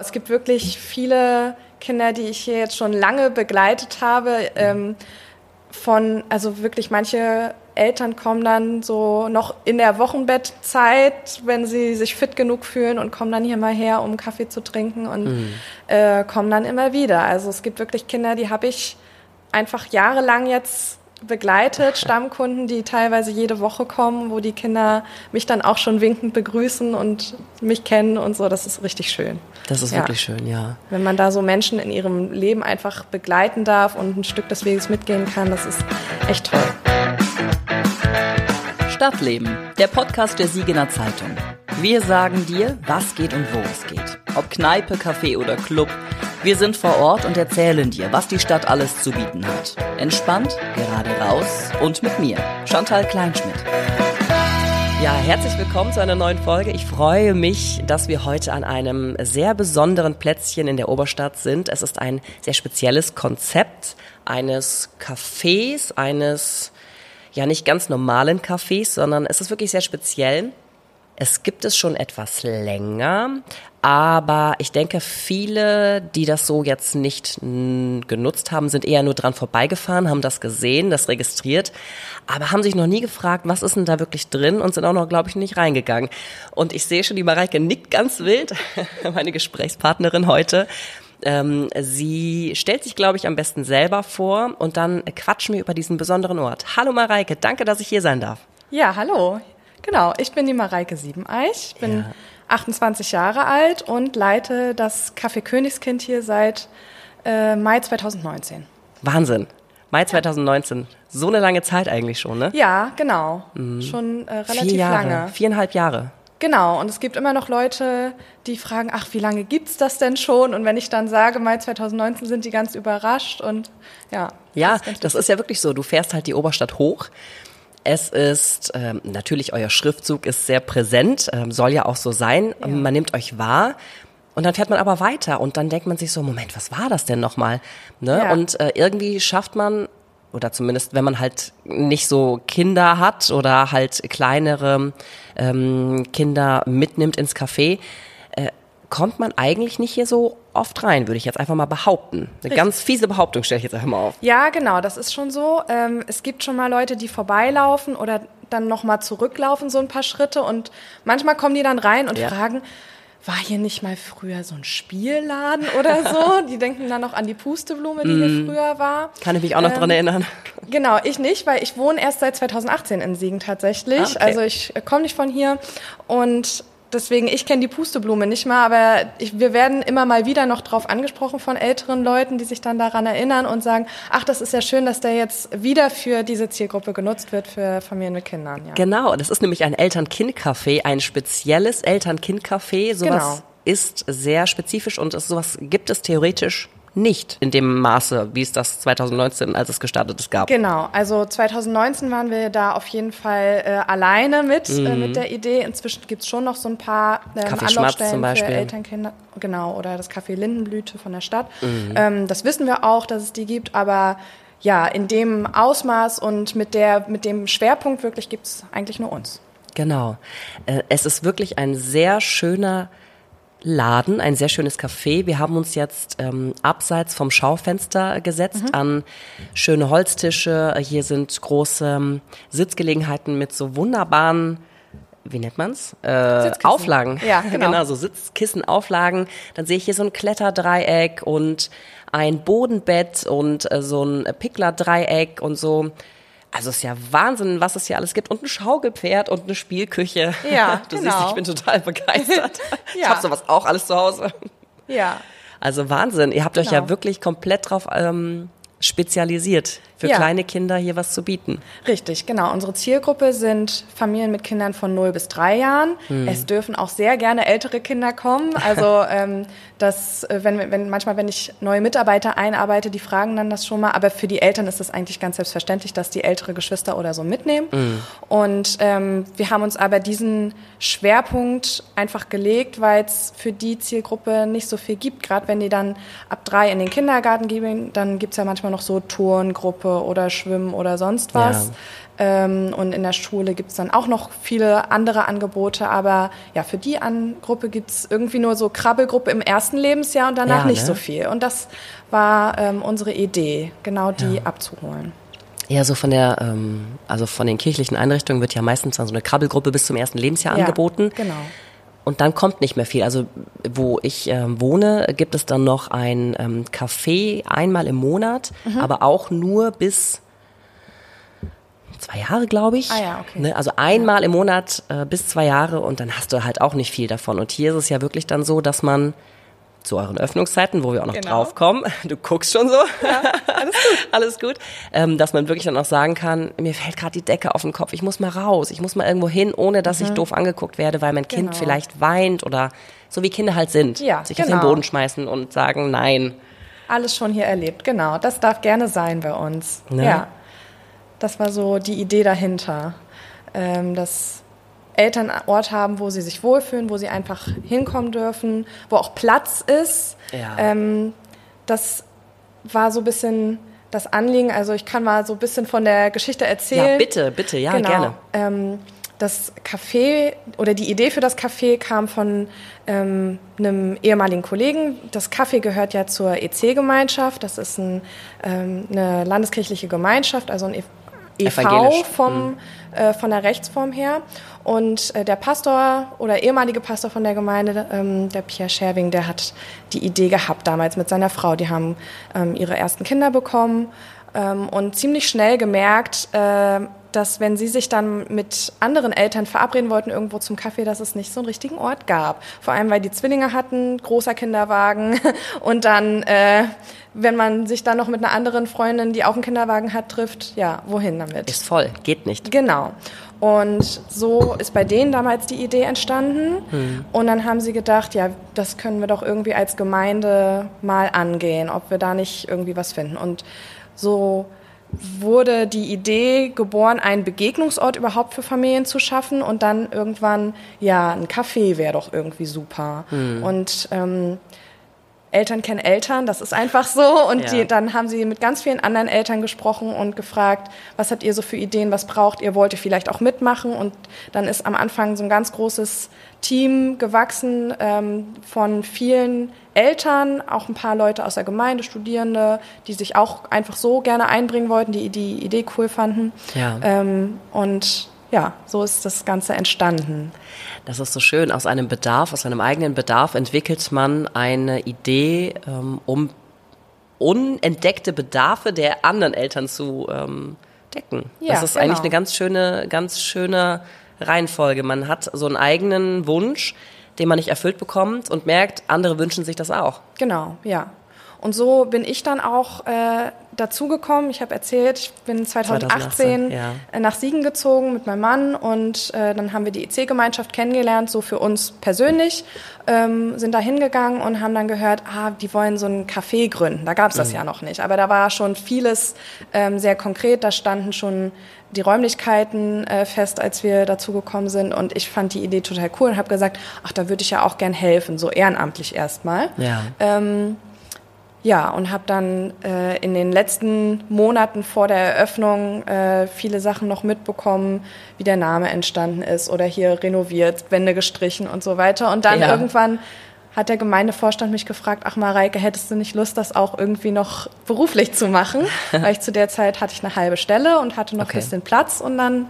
Es gibt wirklich viele Kinder, die ich hier jetzt schon lange begleitet habe. Ähm, von, also wirklich manche Eltern kommen dann so noch in der Wochenbettzeit, wenn sie sich fit genug fühlen und kommen dann hier mal her, um Kaffee zu trinken und mhm. äh, kommen dann immer wieder. Also es gibt wirklich Kinder, die habe ich einfach jahrelang jetzt begleitet, Stammkunden, die teilweise jede Woche kommen, wo die Kinder mich dann auch schon winkend begrüßen und mich kennen und so. Das ist richtig schön. Das ist ja. wirklich schön, ja. Wenn man da so Menschen in ihrem Leben einfach begleiten darf und ein Stück des Weges mitgehen kann, das ist echt toll. Stadtleben, der Podcast der Siegener Zeitung. Wir sagen dir, was geht und wo es geht. Ob Kneipe, Café oder Club. Wir sind vor Ort und erzählen dir, was die Stadt alles zu bieten hat. Entspannt, gerade raus und mit mir, Chantal Kleinschmidt. Ja, herzlich willkommen zu einer neuen Folge. Ich freue mich, dass wir heute an einem sehr besonderen Plätzchen in der Oberstadt sind. Es ist ein sehr spezielles Konzept eines Cafés, eines ja nicht ganz normalen Cafés, sondern es ist wirklich sehr speziell. Es gibt es schon etwas länger, aber ich denke, viele, die das so jetzt nicht genutzt haben, sind eher nur dran vorbeigefahren, haben das gesehen, das registriert, aber haben sich noch nie gefragt, was ist denn da wirklich drin und sind auch noch, glaube ich, nicht reingegangen. Und ich sehe schon, die Mareike nickt ganz wild, meine Gesprächspartnerin heute. Ähm, sie stellt sich, glaube ich, am besten selber vor und dann quatschen wir über diesen besonderen Ort. Hallo Mareike, danke, dass ich hier sein darf. Ja, hallo. Genau, ich bin die Mareike Siebeneich, ich bin ja. 28 Jahre alt und leite das Café Königskind hier seit äh, Mai 2019. Wahnsinn. Mai 2019. So eine lange Zeit eigentlich schon, ne? Ja, genau. Mhm. Schon äh, relativ Vier Jahre. lange. Viereinhalb Jahre. Genau, und es gibt immer noch Leute, die fragen, ach, wie lange gibt's das denn schon? Und wenn ich dann sage, Mai 2019, sind die ganz überrascht und ja. Ja, das, das ist ja wirklich so. Du fährst halt die Oberstadt hoch es ist ähm, natürlich euer Schriftzug ist sehr präsent, ähm, soll ja auch so sein. Ja. Man nimmt euch wahr. Und dann fährt man aber weiter und dann denkt man sich so, Moment, was war das denn nochmal? Ne? Ja. Und äh, irgendwie schafft man, oder zumindest wenn man halt nicht so Kinder hat oder halt kleinere ähm, Kinder mitnimmt ins Café, kommt man eigentlich nicht hier so oft rein, würde ich jetzt einfach mal behaupten. Eine Richtig. ganz fiese Behauptung stelle ich jetzt einfach mal auf. Ja, genau, das ist schon so. Ähm, es gibt schon mal Leute, die vorbeilaufen oder dann nochmal zurücklaufen, so ein paar Schritte. Und manchmal kommen die dann rein und ja. fragen, war hier nicht mal früher so ein Spielladen oder so? Die denken dann noch an die Pusteblume, die mm. hier mhm. früher war. Kann ich mich auch noch ähm, dran erinnern. Genau, ich nicht, weil ich wohne erst seit 2018 in Siegen tatsächlich. Ah, okay. Also ich komme nicht von hier und Deswegen, ich kenne die Pusteblume nicht mal, aber ich, wir werden immer mal wieder noch drauf angesprochen von älteren Leuten, die sich dann daran erinnern und sagen, ach, das ist ja schön, dass der jetzt wieder für diese Zielgruppe genutzt wird, für Familien mit Kindern. Ja. Genau, das ist nämlich ein Eltern-Kind-Café, ein spezielles Eltern-Kind-Café. Sowas genau. ist sehr spezifisch und sowas gibt es theoretisch nicht in dem Maße, wie es das 2019, als es gestartet ist, gab. Genau, also 2019 waren wir da auf jeden Fall äh, alleine mit, äh, mhm. äh, mit der Idee. Inzwischen gibt es schon noch so ein paar ähm, Anlaufstellen zum Beispiel. für Elternkinder. Genau, oder das Café Lindenblüte von der Stadt. Mhm. Ähm, das wissen wir auch, dass es die gibt, aber ja, in dem Ausmaß und mit, der, mit dem Schwerpunkt wirklich gibt es eigentlich nur uns. Genau. Äh, es ist wirklich ein sehr schöner Laden, ein sehr schönes Café. Wir haben uns jetzt ähm, abseits vom Schaufenster gesetzt mhm. an schöne Holztische. Hier sind große ähm, Sitzgelegenheiten mit so wunderbaren wie nennt man's? Äh, Auflagen. Ja, genau. genau, so Sitzkissenauflagen. Dann sehe ich hier so ein Kletterdreieck und ein Bodenbett und äh, so ein Pickler-Dreieck und so. Also es ist ja Wahnsinn, was es hier alles gibt. Und ein Schaukelpferd und eine Spielküche. Ja, du genau. siehst, ich bin total begeistert. ja. Ich habe sowas auch alles zu Hause. Ja. Also Wahnsinn. Ihr habt euch genau. ja wirklich komplett drauf ähm, spezialisiert, für ja. kleine Kinder hier was zu bieten. Richtig, genau. Unsere Zielgruppe sind Familien mit Kindern von 0 bis 3 Jahren. Hm. Es dürfen auch sehr gerne ältere Kinder kommen. Also ähm, das, äh, wenn, wenn manchmal, wenn ich neue Mitarbeiter einarbeite, die fragen dann das schon mal. Aber für die Eltern ist es eigentlich ganz selbstverständlich, dass die ältere Geschwister oder so mitnehmen. Hm. Und ähm, wir haben uns aber diesen Schwerpunkt einfach gelegt, weil es für die Zielgruppe nicht so viel gibt. Gerade wenn die dann ab drei in den Kindergarten gehen, dann gibt es ja manchmal noch so Turngruppe oder Schwimmen oder sonst was. Ähm, und in der Schule gibt es dann auch noch viele andere Angebote. Aber ja, für die An Gruppe gibt es irgendwie nur so Krabbelgruppe im ersten Lebensjahr und danach Ja, nicht ne? so viel. Und das war ähm, unsere Idee, genau die Ja. abzuholen. Ja, so von der, ähm, also von den kirchlichen Einrichtungen wird ja meistens dann so eine Krabbelgruppe bis zum ersten Lebensjahr Ja, angeboten. Genau. Und dann kommt nicht mehr viel. Also wo ich ähm, wohne, gibt es dann noch ein ähm, Café einmal im Monat, Mhm. aber auch nur bis zwei Jahre, glaube ich. Ah ja, okay. Ne? Also einmal im Monat äh, bis zwei Jahre und dann hast du halt auch nicht viel davon. Und hier ist es ja wirklich dann so, dass man zu euren Öffnungszeiten, wo wir auch noch Genau. drauf kommen, du guckst schon so, alles gut, alles gut, ähm, dass man wirklich dann auch sagen kann, mir fällt gerade die Decke auf den Kopf, ich muss mal raus, ich muss mal irgendwo hin, ohne dass ich doof angeguckt werde, weil mein Kind Mhm. Genau. vielleicht weint oder so wie Kinder halt sind, Ja, sich auf genau. den Boden schmeißen und sagen nein. Alles schon hier erlebt, genau. Das darf gerne sein bei uns. Ne? Ja. Das war so die Idee dahinter. Ähm, dass Eltern einen Ort haben, wo sie sich wohlfühlen, wo sie einfach hinkommen dürfen, wo auch Platz ist. Ja. Ähm, das war so ein bisschen das Anliegen. Also ich kann mal so ein bisschen von der Geschichte erzählen. Ja, bitte, bitte, ja, genau. gerne. Ähm, das Café oder die Idee für das Café kam von ähm, einem ehemaligen Kollegen. Das Café gehört ja zur EC-Gemeinschaft. Das ist ein, ähm, eine landeskirchliche Gemeinschaft, also ein E- EV Evangelisch, vom, äh, von der Rechtsform her. Und äh, der Pastor oder ehemalige Pastor von der Gemeinde, ähm, der Pierre Scherwing, der hat die Idee gehabt damals mit seiner Frau. Die haben ähm, ihre ersten Kinder bekommen ähm, und ziemlich schnell gemerkt, äh, dass wenn sie sich dann mit anderen Eltern verabreden wollten irgendwo zum Kaffee, dass es nicht so einen richtigen Ort gab. Vor allem, weil die Zwillinge hatten, großer Kinderwagen und dann, äh, wenn man sich dann noch mit einer anderen Freundin, die auch einen Kinderwagen hat, trifft, ja, wohin damit? Ist voll, geht nicht. Genau. Und so ist bei denen damals die Idee entstanden. Und dann haben sie gedacht, ja, das können wir doch irgendwie als Gemeinde mal angehen, ob wir da nicht irgendwie was finden. Und so wurde die Idee geboren, einen Begegnungsort überhaupt für Familien zu schaffen und dann irgendwann, ja, ein Café wäre doch irgendwie super. Und ähm, Eltern kennen Eltern, das ist einfach so. Und Ja. die, dann haben sie mit ganz vielen anderen Eltern gesprochen und gefragt, was habt ihr so für Ideen, was braucht ihr, wollt ihr vielleicht auch mitmachen? Und dann ist am Anfang so ein ganz großes Team gewachsen ähm, von vielen Eltern, auch ein paar Leute aus der Gemeinde, Studierende, die sich auch einfach so gerne einbringen wollten, die die Idee cool fanden. Ja. Ähm, und ja, so ist das Ganze entstanden. Das ist so schön. Aus einem Bedarf, aus einem eigenen Bedarf entwickelt man eine Idee, ähm, um unentdeckte Bedarfe der anderen Eltern zu ähm, decken. Ja, das ist genau. eigentlich eine ganz schöne, ganz schöne Reihenfolge. Man hat so einen eigenen Wunsch, den man nicht erfüllt bekommt und merkt, andere wünschen sich das auch. Genau, ja. Und so bin ich dann auch äh, dazugekommen. Ich habe erzählt, ich bin 2018, 2018, ja. äh, nach Siegen gezogen mit meinem Mann und äh, dann haben wir die EC-Gemeinschaft kennengelernt, so für uns persönlich, ähm, sind da hingegangen und haben dann gehört, ah, die wollen so ein Café gründen. Da gab es das ja noch nicht, aber da war schon vieles ähm, sehr konkret. Da standen schon die Räumlichkeiten äh, fest, als wir dazugekommen sind und ich fand die Idee total cool und habe gesagt, ach, da würde ich ja auch gern helfen, so ehrenamtlich erstmal. Ja. Ähm, ja, und habe dann äh, in den letzten Monaten vor der Eröffnung äh, viele Sachen noch mitbekommen, wie der Name entstanden ist oder hier renoviert, Wände gestrichen und so weiter. Und dann Ja. irgendwann hat der Gemeindevorstand mich gefragt, ach Mareike, hättest du nicht Lust, das auch irgendwie noch beruflich zu machen? Weil ich zu der Zeit hatte ich eine halbe Stelle und hatte noch Okay. ein bisschen Platz und dann,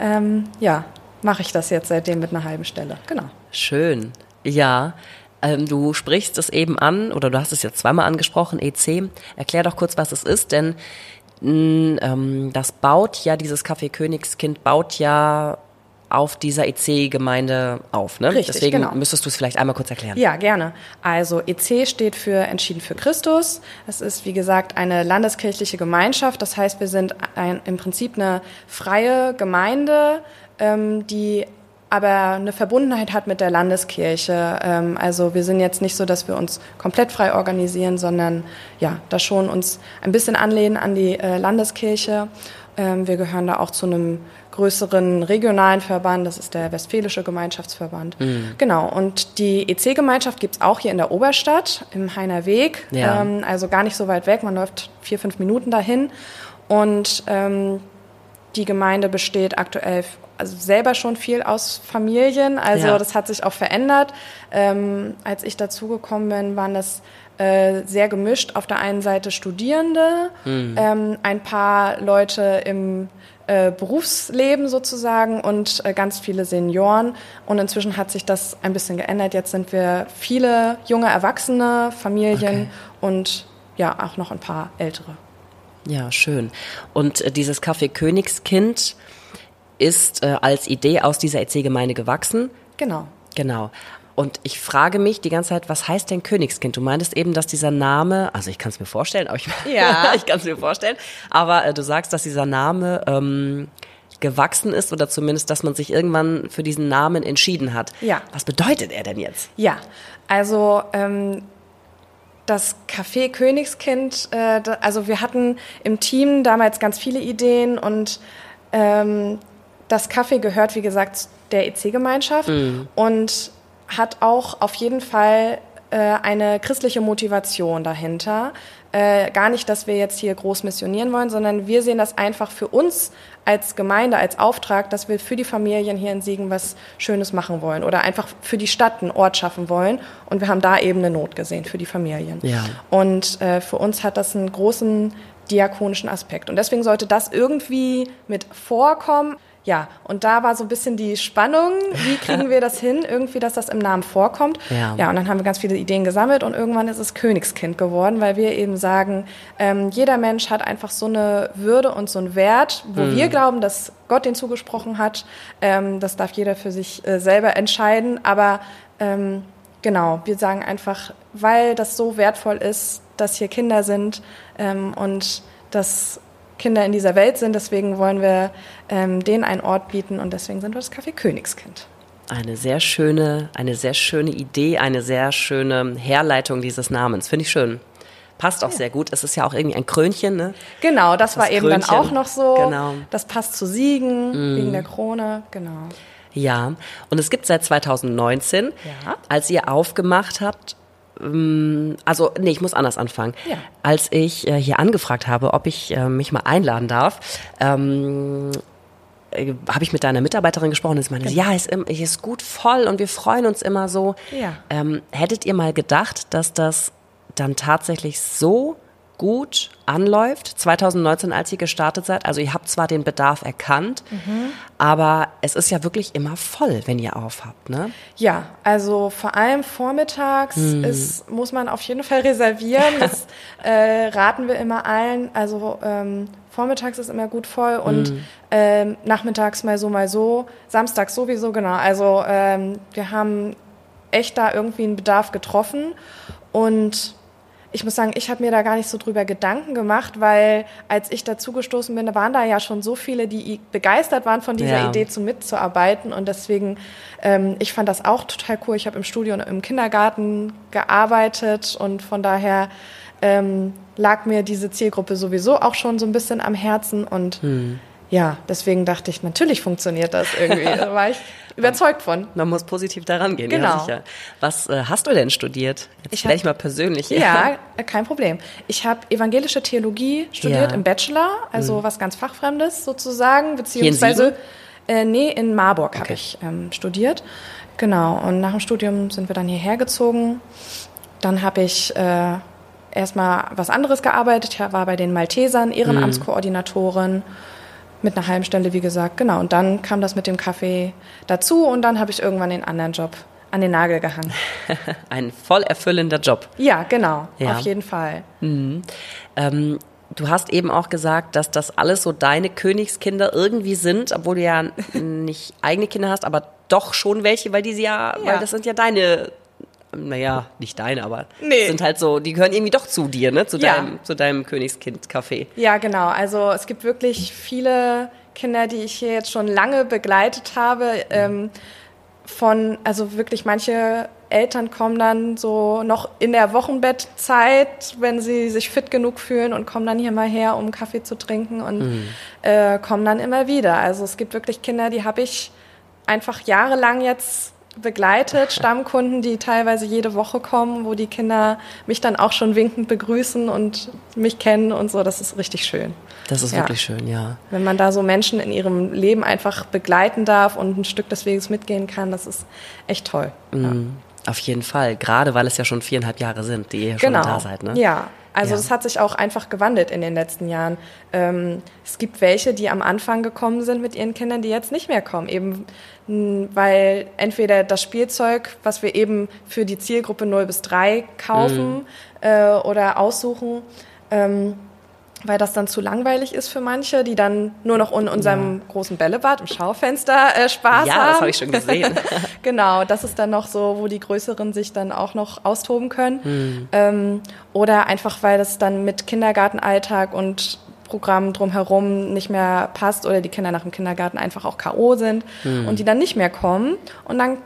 ähm, ja, mache ich das jetzt seitdem mit einer halben Stelle. Genau. Schön. Ja. Ähm, du sprichst es eben an, oder du hast es jetzt zweimal angesprochen, EC. Erklär doch kurz, was es ist, denn mh, ähm, das baut ja, dieses Café Königskind baut ja auf dieser EC-Gemeinde auf, ne? Richtig, Deswegen genau. müsstest du es vielleicht einmal kurz erklären. Ja, gerne. Also EC steht für Entschieden für Christus. Es ist, wie gesagt, eine landeskirchliche Gemeinschaft. Das heißt, wir sind ein, im Prinzip eine freie Gemeinde, ähm, die aber eine Verbundenheit hat mit der Landeskirche. Ähm, also wir sind jetzt nicht so, dass wir uns komplett frei organisieren, sondern ja, da schon uns ein bisschen anlehnen an die äh, Landeskirche. Ähm, wir gehören da auch zu einem größeren regionalen Verband, das ist der Westfälische Gemeinschaftsverband. Genau, und die EC-Gemeinschaft gibt's auch hier in der Oberstadt, im Heiner Weg, Ja. ähm, also gar nicht so weit weg, man läuft vier, fünf Minuten dahin. Und ähm, die Gemeinde besteht aktuell also selber schon viel aus Familien. Also Ja. das hat sich auch verändert. Ähm, als ich dazugekommen bin, waren das äh, sehr gemischt. Auf der einen Seite Studierende, ähm, ein paar Leute im äh, Berufsleben sozusagen und äh, ganz viele Senioren. Und inzwischen hat sich das ein bisschen geändert. Jetzt sind wir viele junge Erwachsene, Familien Okay. und ja, auch noch ein paar ältere. Ja, schön. Und äh, dieses Café Königskind ist äh, als Idee aus dieser EC-Gemeinde gewachsen. Genau. Genau. Und ich frage mich die ganze Zeit, was heißt denn Königskind? Du meintest eben, dass dieser Name, also ich kann es mir vorstellen, aber ich, Ja. ich kann es mir vorstellen, aber äh, du sagst, dass dieser Name ähm, gewachsen ist oder zumindest, dass man sich irgendwann für diesen Namen entschieden hat. Ja. Was bedeutet er denn jetzt? Ja, also ähm, das Café Königskind, äh, also wir hatten im Team damals ganz viele Ideen und ähm, das Café gehört, wie gesagt, der EC-Gemeinschaft und hat auch auf jeden Fall äh, eine christliche Motivation dahinter. Äh, gar nicht, dass wir jetzt hier groß missionieren wollen, sondern wir sehen das einfach für uns als Gemeinde, als Auftrag, dass wir für die Familien hier in Siegen was Schönes machen wollen oder einfach für die Stadt einen Ort schaffen wollen. Und wir haben da eben eine Not gesehen für die Familien. Ja. Und äh, für uns hat das einen großen diakonischen Aspekt. Und deswegen sollte das irgendwie mit vorkommen. Ja, und da war so ein bisschen die Spannung, wie kriegen wir das hin, irgendwie, dass das im Namen vorkommt. Ja. ja, und dann haben wir ganz viele Ideen gesammelt und irgendwann ist es Königskind geworden, weil wir eben sagen, ähm, jeder Mensch hat einfach so eine Würde und so einen Wert, wo wir glauben, dass Gott den zugesprochen hat. Ähm, das darf jeder für sich äh, selber entscheiden, aber ähm, genau, wir sagen einfach, weil das so wertvoll ist, dass hier Kinder sind ähm, und dass Kinder in dieser Welt sind, deswegen wollen wir ähm, denen einen Ort bieten und deswegen sind wir das Café Königskind. Eine sehr schöne, eine sehr schöne Idee, eine sehr schöne Herleitung dieses Namens. Finde ich schön. Passt auch sehr gut. Es ist ja auch irgendwie ein Krönchen, ne? Genau, das, war eben dann auch noch so. Genau. Das passt zu Siegen, wegen der Krone, genau. Ja. Und es gibt seit 2019, Ja. als ihr aufgemacht habt, ähm, also, nee, ich muss anders anfangen. Ja. Als ich äh, hier angefragt habe, ob ich äh, mich mal einladen darf, ähm, äh, habe ich mit deiner Mitarbeiterin gesprochen und sie meinte, ja, ist, ist gut voll und wir freuen uns immer so. Ja. Ähm, hättet ihr mal gedacht, dass das dann tatsächlich so gut anläuft, 2019, als ihr gestartet seid? Also ihr habt zwar den Bedarf erkannt, aber es ist ja wirklich immer voll, wenn ihr aufhabt, ne? Ja, also vor allem vormittags ist, muss man auf jeden Fall reservieren. Das äh, raten wir immer allen. Also ähm, vormittags ist immer gut voll und ähm, nachmittags mal so, mal so. Samstags sowieso, genau. Also ähm, wir haben echt da irgendwie einen Bedarf getroffen und ich muss sagen, ich habe mir da gar nicht so drüber Gedanken gemacht, weil als ich dazugestoßen bin, da waren da ja schon so viele, die begeistert waren von dieser Ja. Idee, zu mitzuarbeiten. Und deswegen, ähm, ich fand das auch total cool. Ich habe im Studio und im Kindergarten gearbeitet und von daher ähm, lag mir diese Zielgruppe sowieso auch schon so ein bisschen am Herzen. Und ja, deswegen dachte ich, natürlich funktioniert das irgendwie. Da war ich überzeugt von. Man muss positiv daran gehen, ja Genau. sicher. Was äh, hast du denn studiert? Jetzt Ich ich mal persönlich. Ja, äh, kein Problem. Ich habe evangelische Theologie studiert Ja. im Bachelor, also was ganz Fachfremdes sozusagen, in beziehungsweise äh, nee, in Marburg habe Okay. ich ähm, studiert. Genau, und nach dem Studium sind wir dann hierher gezogen. Dann habe ich äh, erstmal was anderes gearbeitet. Ich war bei den Maltesern, Ehrenamtskoordinatorin. Mit einer halben Stelle, wie gesagt, genau. Und dann kam das mit dem Kaffee dazu und dann habe ich irgendwann den anderen Job an den Nagel gehangen. Ein voll erfüllender Job. Ja, genau, Ja. auf jeden Fall. Ähm, du hast eben auch gesagt, dass das alles so deine Königskinder irgendwie sind, obwohl du ja nicht eigene Kinder hast, aber doch schon welche, weil die sie ja, Ja. weil das sind ja deine, naja, nicht deine, aber Nee. sind halt so, die gehören irgendwie doch zu dir, ne? Zu Ja. deinem, zu deinem Königskind-Café. Ja, genau. Also es gibt wirklich viele Kinder, die ich hier jetzt schon lange begleitet habe. Ähm, von, also wirklich manche Eltern kommen dann so noch in der Wochenbettzeit, wenn sie sich fit genug fühlen und kommen dann hier mal her, um Kaffee zu trinken und äh, kommen dann immer wieder. Also es gibt wirklich Kinder, die habe ich einfach jahrelang jetzt begleitet, Stammkunden, die teilweise jede Woche kommen, wo die Kinder mich dann auch schon winkend begrüßen und mich kennen und so. Das ist richtig schön. Das ist ja. wirklich schön, ja. Wenn man da so Menschen in ihrem Leben einfach begleiten darf und ein Stück des Weges mitgehen kann, das ist echt toll. Mhm. Ja. Auf jeden Fall, gerade weil es ja schon viereinhalb Jahre sind, die ihr schon genau. da seid. Ne? Ja, also ja. hat sich auch einfach gewandelt in den letzten Jahren. Ähm, es gibt welche, die am Anfang gekommen sind mit ihren Kindern, die jetzt nicht mehr kommen, eben weil entweder das Spielzeug, was wir eben für die Zielgruppe 0 bis 3 kaufen mhm. äh, oder aussuchen, ähm, weil das dann zu langweilig ist für manche, die dann nur noch in unserem ja. großen Bällebad im Schaufenster äh, Spaß ja, haben. Ja, das habe ich schon gesehen. genau, das ist dann noch so, wo die Größeren sich dann auch noch austoben können. Hm. Ähm, oder einfach, weil das dann mit Kindergartenalltag und Programm drumherum nicht mehr passt oder die Kinder nach dem Kindergarten einfach auch K.O. sind hm. und die dann nicht mehr kommen und dann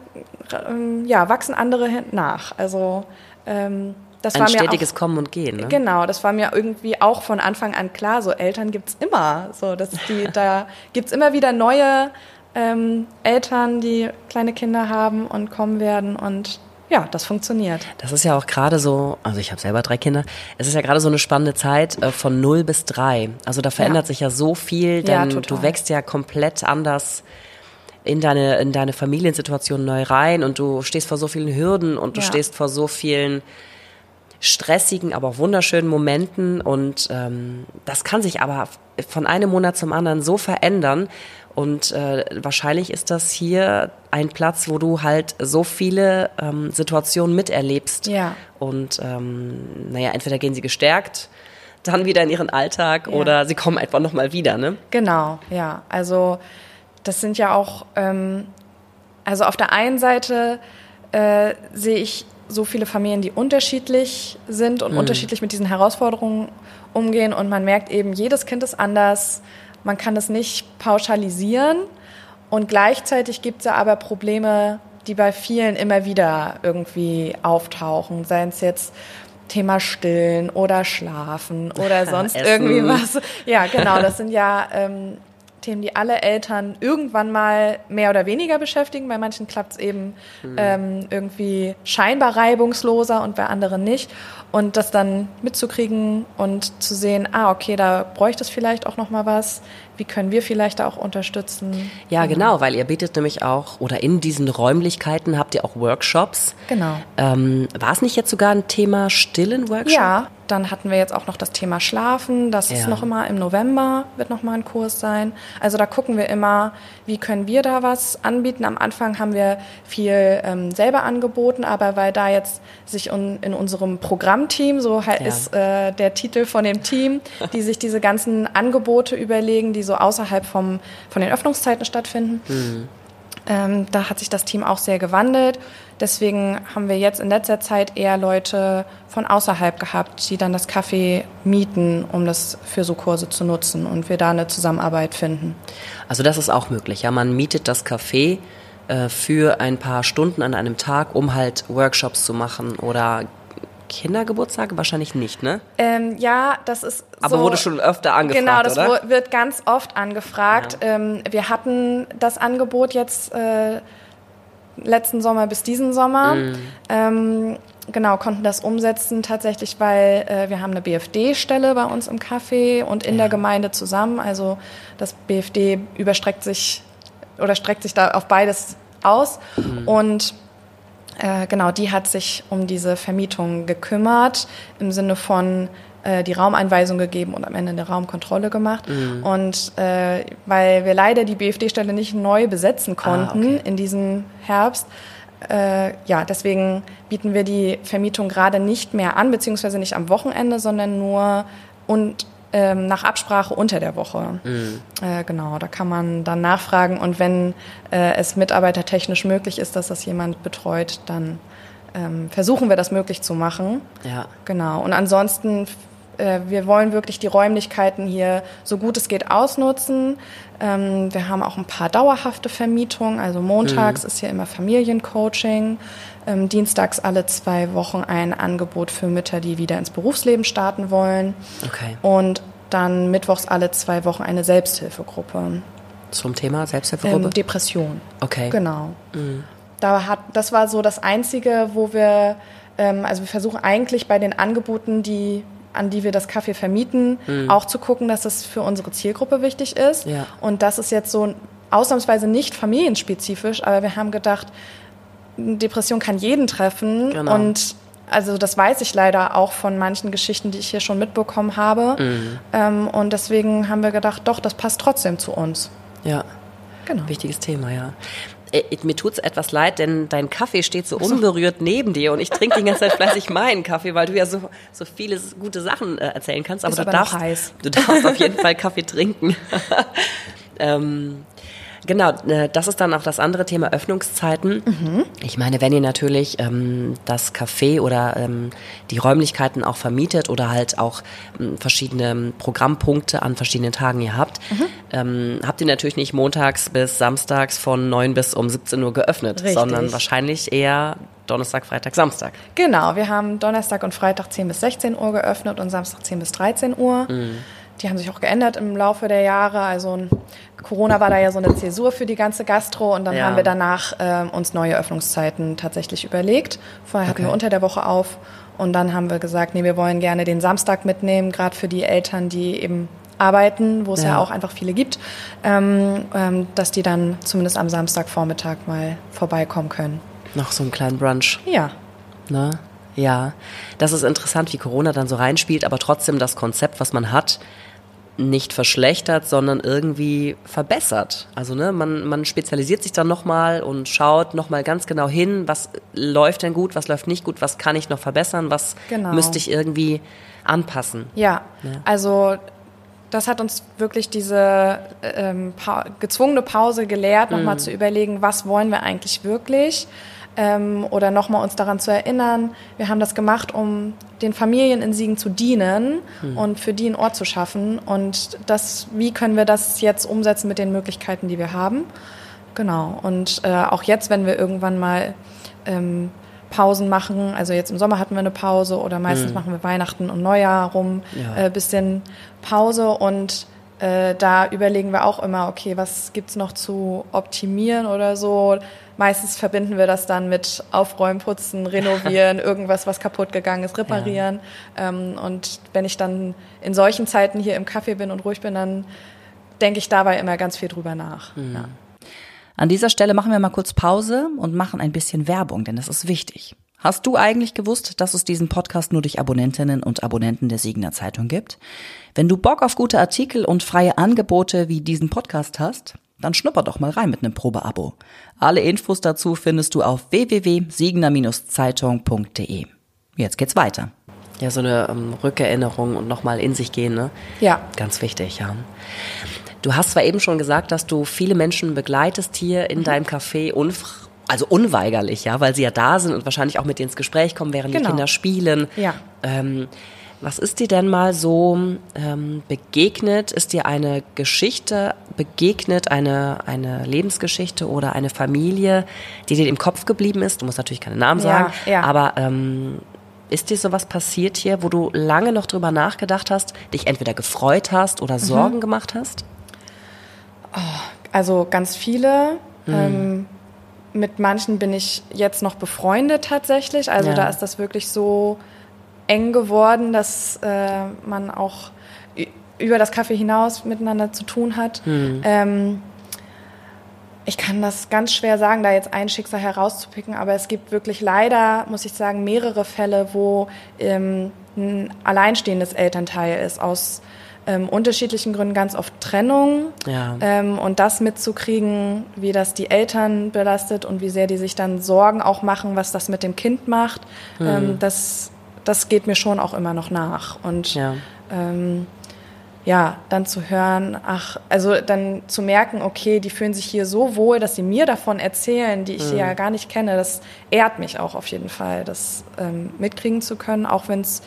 ähm, ja, wachsen andere nach. Also ähm, das ein war mir stetiges auch, Kommen und Gehen. Ne? Genau, das war mir irgendwie auch von Anfang an klar. So Eltern gibt's immer. So, dass die, da gibt's immer wieder neue ähm, Eltern, die kleine Kinder haben und kommen werden und ja, das funktioniert. Das ist ja auch gerade so, also ich habe selber drei Kinder, es ist ja gerade so eine spannende Zeit äh, von 0 bis 3. Also da verändert ja. sich ja so viel, denn ja, du wächst ja komplett anders in deine, in deine Familiensituation neu rein und du stehst vor so vielen Hürden und du ja. stehst vor so vielen stressigen, aber auch wunderschönen Momenten und ähm, das kann sich aber von einem Monat zum anderen so verändern und äh, wahrscheinlich ist das hier ein Platz, wo du halt so viele ähm, Situationen miterlebst ja. und ähm, naja, entweder gehen sie gestärkt dann wieder in ihren Alltag ja. oder sie kommen einfach nochmal wieder, ne? Genau, ja. Also das sind ja auch, ähm, also auf der einen Seite äh, sehe ich so viele Familien, die unterschiedlich sind und mhm. unterschiedlich mit diesen Herausforderungen umgehen. Und man merkt eben, jedes Kind ist anders. Man kann es nicht pauschalisieren. Und gleichzeitig gibt es ja aber Probleme, die bei vielen immer wieder irgendwie auftauchen. Seien es jetzt Thema Stillen oder Schlafen oder sonst irgendwie was. Ja, genau. Das sind ja ähm, Themen, die alle Eltern irgendwann mal mehr oder weniger beschäftigen. Bei manchen klappt es eben mhm. ähm, irgendwie scheinbar reibungsloser und bei anderen nicht. Und das dann mitzukriegen und zu sehen, ah, okay, da bräuchte es vielleicht auch noch mal was wie können wir vielleicht auch unterstützen? Ja, genau, weil ihr bietet nämlich auch, oder in diesen Räumlichkeiten habt ihr auch Workshops. Genau. Ähm, war es nicht jetzt sogar ein Thema stillen Workshop? Ja, dann hatten wir jetzt auch noch das Thema Schlafen. Das ja. ist noch immer im November, wird noch mal ein Kurs sein. Also da gucken wir immer, wie können wir da was anbieten. Am Anfang haben wir viel ähm, selber angeboten, aber weil da jetzt sich un, in unserem Programmteam, so ja. ist äh, der Titel von dem Team, die sich diese ganzen Angebote überlegen, die so außerhalb vom, von den Öffnungszeiten stattfinden. Mhm. Ähm, da hat sich das Team auch sehr gewandelt. Deswegen haben wir jetzt in letzter Zeit eher Leute von außerhalb gehabt, die dann das Café mieten, um das für so Kurse zu nutzen und wir da eine Zusammenarbeit finden. Also das ist auch möglich. Ja, man mietet das Café äh, für ein paar Stunden an einem Tag, um halt Workshops zu machen oder Kindergeburtstage? Wahrscheinlich nicht, ne? Ähm, ja, das ist. Aber so, wurde schon öfter angefragt. Genau, das oder? wird ganz oft angefragt. Ja. Ähm, wir hatten das Angebot jetzt äh, letzten Sommer bis diesen Sommer. Mhm. Ähm, genau, konnten das umsetzen tatsächlich, weil äh, wir haben eine BFD-Stelle bei uns im Café und in ja. der Gemeinde zusammen. Also das BFD überstreckt sich oder streckt sich da auf beides aus. Mhm. Und äh, genau, die hat sich um diese Vermietung gekümmert, im Sinne von äh, die Raumeinweisung gegeben und am Ende eine Raumkontrolle gemacht. Mhm. Und äh, weil wir leider die BFD-Stelle nicht neu besetzen ah, konnten ah, okay. in diesem Herbst, äh, ja, deswegen bieten wir die Vermietung gerade nicht mehr an, beziehungsweise nicht am Wochenende, sondern nur und ähm, nach Absprache unter der Woche. Mhm. Äh, genau, da kann man dann nachfragen und wenn äh, es mitarbeitertechnisch möglich ist, dass das jemand betreut, dann ähm, versuchen wir das möglich zu machen. Ja. Genau. Und ansonsten äh, wir wollen wirklich die Räumlichkeiten hier so gut es geht ausnutzen. Ähm, wir haben auch ein paar dauerhafte Vermietungen. Also montags mhm. ist hier immer Familiencoaching. Ähm, dienstags alle zwei Wochen ein Angebot für Mütter, die wieder ins Berufsleben starten wollen. Okay. Und dann mittwochs alle zwei Wochen eine Selbsthilfegruppe. Zum Thema Selbsthilfegruppe? Ähm, Depression. Okay. Genau. Mhm. da hat, das war so das Einzige, wo wir, ähm, also wir versuchen eigentlich bei den Angeboten, die an die wir das Kaffee vermieten, mhm. auch zu gucken, dass das für unsere Zielgruppe wichtig ist. Ja. Und das ist jetzt so ausnahmsweise nicht familienspezifisch, aber wir haben gedacht, Depression kann jeden treffen genau. und also das weiß ich leider auch von manchen Geschichten, die ich hier schon mitbekommen habe. Mhm. Ähm, und deswegen haben wir gedacht, doch, das passt trotzdem zu uns. Ja. Genau. Wichtiges Thema, ja. Äh, mir tut es etwas leid, denn dein Kaffee steht so unberührt neben dir und ich trinke die ganze Zeit fleißig meinen Kaffee, weil du ja so, so viele gute Sachen äh, erzählen kannst. Aber, Ist du, aber darfst, du darfst auf jeden Fall Kaffee trinken. ähm, Genau, äh, das ist dann auch das andere Thema Öffnungszeiten. Mhm. Ich meine, wenn ihr natürlich ähm, das Café oder ähm, die Räumlichkeiten auch vermietet oder halt auch ähm, verschiedene Programmpunkte an verschiedenen Tagen ihr habt, mhm. Ähm, habt ihr natürlich nicht montags bis samstags von 9 bis um 17 Uhr geöffnet, Richtig. sondern wahrscheinlich eher Donnerstag, Freitag, Samstag. Genau, wir haben Donnerstag und Freitag 10 bis 16 Uhr geöffnet und Samstag 10 bis 13 Uhr. Mhm. Die haben sich auch geändert im Laufe der Jahre. Also Corona war da ja so eine Zäsur für die ganze Gastro und dann ja. haben wir danach äh, uns neue Öffnungszeiten tatsächlich überlegt. Vorher hatten wir unter der Woche auf und dann haben wir gesagt, nee, wir wollen gerne den Samstag mitnehmen, gerade für die Eltern, die eben arbeiten, wo es ja. ja auch einfach viele gibt, ähm, ähm, dass die dann zumindest am Samstagvormittag mal vorbeikommen können. Noch so einen kleinen Brunch. Ja. Na? Ja, das ist interessant, wie Corona dann so reinspielt, aber trotzdem das Konzept, was man hat, nicht verschlechtert, sondern irgendwie verbessert. Also ne, man, man spezialisiert sich dann nochmal und schaut nochmal ganz genau hin, was läuft denn gut, was läuft nicht gut, was kann ich noch verbessern, was genau. müsste ich irgendwie anpassen. Ja, ja. also das hat uns wirklich diese ähm, pa gezwungene Pause gelehrt, nochmal mhm. zu überlegen, was wollen wir eigentlich wirklich ähm, oder nochmal uns daran zu erinnern, wir haben das gemacht, um den Familien in Siegen zu dienen mhm. und für die einen Ort zu schaffen. Und das, wie können wir das jetzt umsetzen mit den Möglichkeiten, die wir haben? Genau. Und äh, auch jetzt, wenn wir irgendwann mal ähm, Pausen machen, also jetzt im Sommer hatten wir eine Pause oder meistens mhm. machen wir Weihnachten und Neujahr rum, ja. äh, bisschen Pause und äh, da überlegen wir auch immer, okay, was gibt's noch zu optimieren oder so Meistens verbinden wir das dann mit Aufräumen, Putzen, Renovieren, irgendwas, was kaputt gegangen ist, reparieren. Ja. Ähm, und wenn ich dann in solchen Zeiten hier im Café bin und ruhig bin, dann denke ich dabei immer ganz viel drüber nach. Mhm. Ja. An dieser Stelle machen wir mal kurz Pause und machen ein bisschen Werbung, denn das ist wichtig. Hast du eigentlich gewusst, dass es diesen Podcast nur durch Abonnentinnen und Abonnenten der Siegener Zeitung gibt? Wenn du Bock auf gute Artikel und freie Angebote wie diesen Podcast hast, dann schnupper doch mal rein mit einem Probeabo. Alle Infos dazu findest du auf www.siegener-zeitung.de. Jetzt geht's weiter. Ja, so eine ähm, Rückerinnerung und nochmal in sich gehen, ne? Ja. Ganz wichtig, ja. Du hast zwar eben schon gesagt, dass du viele Menschen begleitest hier in mhm. deinem Café, also unweigerlich, ja, weil sie ja da sind und wahrscheinlich auch mit dir ins Gespräch kommen, während genau. die Kinder spielen. Ja. Ähm, was ist dir denn mal so ähm, begegnet? Ist dir eine Geschichte begegnet, eine, eine Lebensgeschichte oder eine Familie, die dir im Kopf geblieben ist? Du musst natürlich keine Namen sagen, ja, ja. aber ähm, ist dir sowas passiert hier, wo du lange noch drüber nachgedacht hast, dich entweder gefreut hast oder mhm. Sorgen gemacht hast? Oh, also ganz viele. Mhm. Ähm, mit manchen bin ich jetzt noch befreundet tatsächlich. Also ja. da ist das wirklich so eng geworden, dass äh, man auch über das Kaffee hinaus miteinander zu tun hat. Mhm. Ähm, ich kann das ganz schwer sagen, da jetzt ein Schicksal herauszupicken, aber es gibt wirklich leider, muss ich sagen, mehrere Fälle, wo ähm, ein alleinstehendes Elternteil ist aus ähm, unterschiedlichen Gründen ganz oft Trennung ja. ähm, und das mitzukriegen, wie das die Eltern belastet und wie sehr die sich dann Sorgen auch machen, was das mit dem Kind macht, mhm. ähm, das das geht mir schon auch immer noch nach. Und ja. Ähm, ja, dann zu hören, ach, also dann zu merken, okay, die fühlen sich hier so wohl, dass sie mir davon erzählen, die ich mhm. ja gar nicht kenne, das ehrt mich auch auf jeden Fall, das ähm, mitkriegen zu können, auch wenn es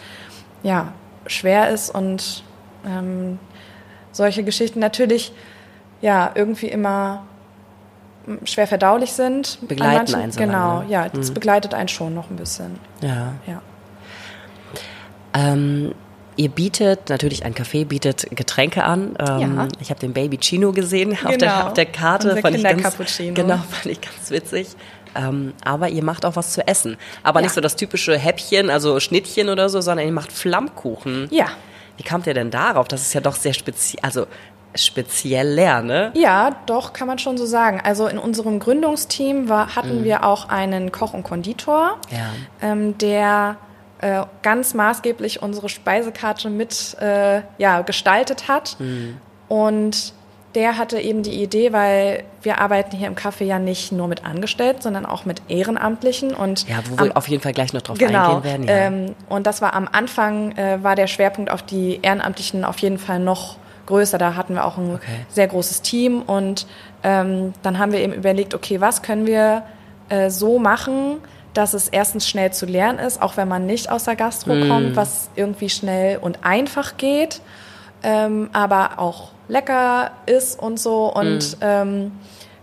ja schwer ist und ähm, solche Geschichten natürlich ja irgendwie immer schwer verdaulich sind. Begleiten einen so Genau, lange. ja, das mhm. begleitet einen schon noch ein bisschen. Ja. ja. Ähm, ihr bietet, natürlich ein Café bietet Getränke an. Ähm, ja. Ich habe den Baby Chino gesehen auf, der, genau. auf der Karte. Unser fand ich ganz, Genau, fand ich ganz witzig. Ähm, aber ihr macht auch was zu essen. Aber Ja. nicht so das typische Häppchen, also Schnittchen oder so, sondern ihr macht Flammkuchen. Ja. Wie kamt ihr denn darauf? Das ist ja doch sehr speziell, also speziell leer, ne? Ja, doch, kann man schon so sagen. Also in unserem Gründungsteam war, hatten wir auch einen Koch und Konditor, Ja. ähm, der äh, ganz maßgeblich unsere Speisekarte mit äh, ja, gestaltet hat. Und der hatte eben die Idee, weil wir arbeiten hier im Café ja nicht nur mit Angestellten, sondern auch mit Ehrenamtlichen. Und Ja, wo am- wir auf jeden Fall gleich noch drauf Genau. eingehen werden. Ja. Ähm, und das war am Anfang, äh, war der Schwerpunkt auf die Ehrenamtlichen auf jeden Fall noch größer. Da hatten wir auch ein Okay. sehr großes Team. Und ähm, dann haben wir eben überlegt, okay, was können wir äh, so machen, dass es erstens schnell zu lernen ist, auch wenn man nicht aus der Gastro Mm. kommt, was irgendwie schnell und einfach geht, ähm, aber auch lecker ist und so. Und Mm. ähm,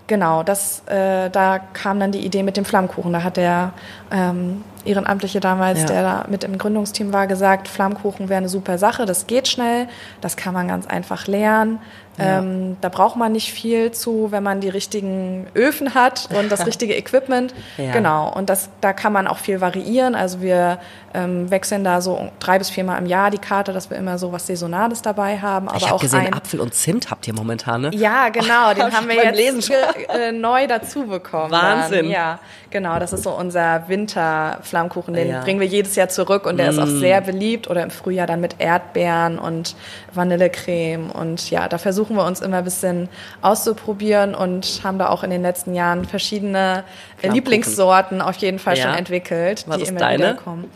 genau, das, äh, da kam dann die Idee mit dem Flammkuchen. Da hat der ähm, Ehrenamtliche damals, Ja. der da mit im Gründungsteam war, gesagt, Flammkuchen wäre eine super Sache, das geht schnell, das kann man ganz einfach lernen. Ja. Ähm, da braucht man nicht viel zu, wenn man die richtigen Öfen hat und das richtige Equipment. Ja. Genau, und das, da kann man auch viel variieren. Also wir ähm, wechseln da so drei bis viermal im Jahr die Karte, dass wir immer so was Saisonales dabei haben. Aber ich habe auch gesehen, ein, Apfel und Zimt habt ihr momentan, ne? ja, genau, den Hab haben wir jetzt ge- äh, neu dazu bekommen. Wahnsinn. Dann. Ja, genau, das ist so unser Winterflammkuchen. Den Ja. Mm. bringen wir jedes Jahr zurück und der ist auch sehr beliebt. Oder im Frühjahr dann mit Erdbeeren und Vanillecreme. Und ja, da versuchen wir uns immer ein bisschen auszuprobieren und haben da auch in den letzten Jahren verschiedene äh, Flammkuchen. Lieblingssorten auf jeden Fall Ja. schon entwickelt, Was die ist immer deine? wieder kommen.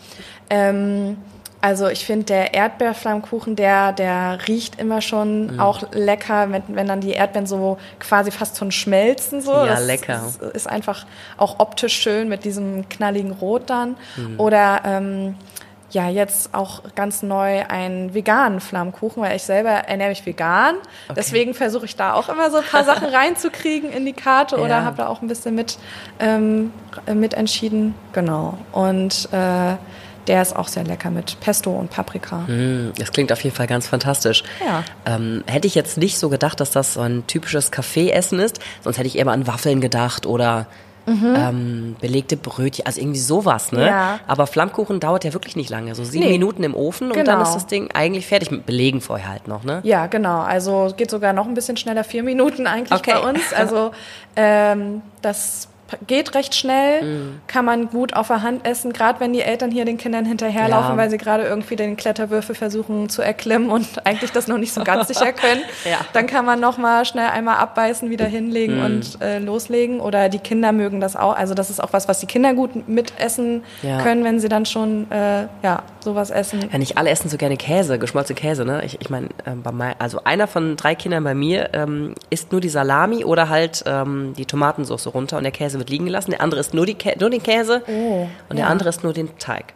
Ähm, also ich finde der Erdbeerflammkuchen, der, der riecht immer schon Mhm. auch lecker, wenn, wenn dann die Erdbeeren so quasi fast schon schmelzen. So. Ja, das lecker. Ist, ist einfach auch optisch schön mit diesem knalligen Rot dann. Mhm. Oder ähm, ja, jetzt auch ganz neu einen veganen Flammkuchen, weil ich selber ernähre mich vegan. Deswegen versuche ich da auch immer so ein paar Sachen reinzukriegen in die Karte Ja. oder habe da auch ein bisschen mit, ähm, mit entschieden. Genau. Und äh, der ist auch sehr lecker mit Pesto und Paprika. Mm, Das klingt auf jeden Fall ganz fantastisch. Ja. Ähm, hätte ich jetzt nicht so gedacht, dass das so ein typisches Kaffeeessen ist, sonst hätte ich eher mal an Waffeln gedacht oder ähm, belegte Brötchen, also irgendwie sowas, ne? Mhm. Ja. Aber Flammkuchen dauert ja wirklich nicht lange, so sieben Nee. Minuten im Ofen und Genau. dann ist das Ding eigentlich fertig mit Belegen vorher halt noch, ne? Ja, genau. Also geht sogar noch ein bisschen schneller, vier Minuten eigentlich Okay. bei uns. Also ähm, das geht recht schnell, Mhm. kann man gut auf der Hand essen, gerade wenn die Eltern hier den Kindern hinterherlaufen, Ja. weil sie gerade irgendwie den Kletterwürfel versuchen zu erklimmen und eigentlich das noch nicht so ganz sicher können. Ja. Dann kann man noch mal schnell einmal abbeißen, wieder hinlegen Mhm. und äh, loslegen. Oder die Kinder mögen das auch. Also das ist auch was, was die Kinder gut mitessen Ja. können, wenn sie dann schon äh, ja sowas essen. Ja, nicht alle essen so gerne Käse, geschmolzene Käse, ne? Ich, ich meine, mein, also einer von drei Kindern bei mir ähm, isst nur die Salami oder halt ähm, die Tomatensauce runter und der Käse wird liegen gelassen. Der andere isst nur, die Kä nur den Käse Oh, und der ja. andere isst nur den Teig.